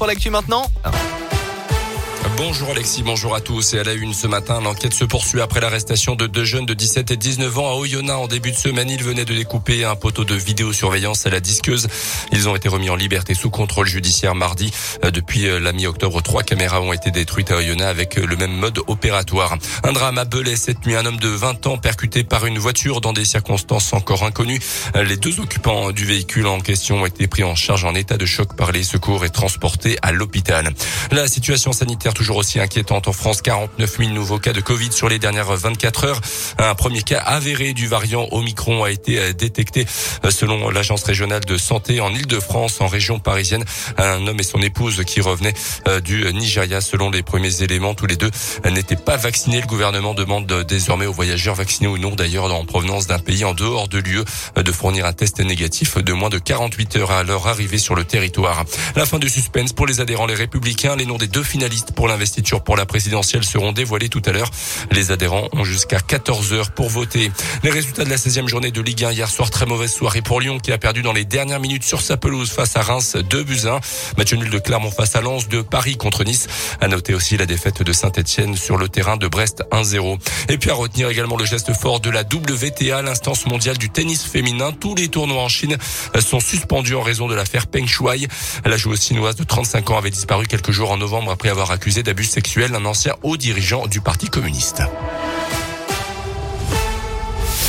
pour l'actu maintenant. Bonjour Alexis, bonjour à tous. Et à la une ce matin, l'enquête se poursuit après l'arrestation de deux jeunes de 17 et 19 ans à Oyonnax en début de semaine. Ils venaient de découper un poteau de vidéosurveillance à la disqueuse. Ils ont été remis en liberté sous contrôle judiciaire mardi. Euh, depuis euh, la mi-octobre, trois caméras ont été détruites à Oyonnax avec euh, le même mode opératoire. Un drame à Belay cette nuit. Un homme de 20 ans percuté par une voiture dans des circonstances encore inconnues. Les deux occupants du véhicule en question ont été pris en charge en état de choc par les secours et transportés à l'hôpital. La situation sanitaire toujours aussi inquiétante en France. 49 000 nouveaux cas de Covid sur les dernières 24 heures. Un premier cas avéré du variant Omicron a été euh, détecté euh, selon l'agence régionale de santé en Ile-de-France, en région parisienne. Un homme et son épouse qui revenaient euh, du Nigeria selon les premiers éléments. Tous les deux n'étaient pas vaccinés. Le gouvernement demande désormais aux voyageurs vaccinés ou non d'ailleurs en provenance d'un pays en dehors de l'UE de fournir un test négatif de moins de 48 heures à leur arrivée sur le territoire. La fin du suspense pour les adhérents les républicains. Les noms des deux finalistes pour l'investiture pour la présidentielle seront dévoilés tout à l'heure. Les adhérents ont jusqu'à 14 heures pour voter. Les résultats de la 16e journée de Ligue 1 hier soir, très mauvaise soirée pour Lyon qui a perdu dans les dernières minutes sur sa pelouse face à Reims 2 buts 1. Match nul de Clermont face à Lens de Paris contre Nice. À noter aussi la défaite de Saint-Etienne sur le terrain de Brest 1-0. Et puis à retenir également le geste fort de la WTA, l'instance mondiale du tennis féminin. Tous les tournois en Chine sont suspendus en raison de l'affaire Peng Shuai. La joueuse chinoise de 35 ans avait disparu quelques jours en novembre après avoir d'abus sexuels un ancien haut dirigeant du Parti communiste.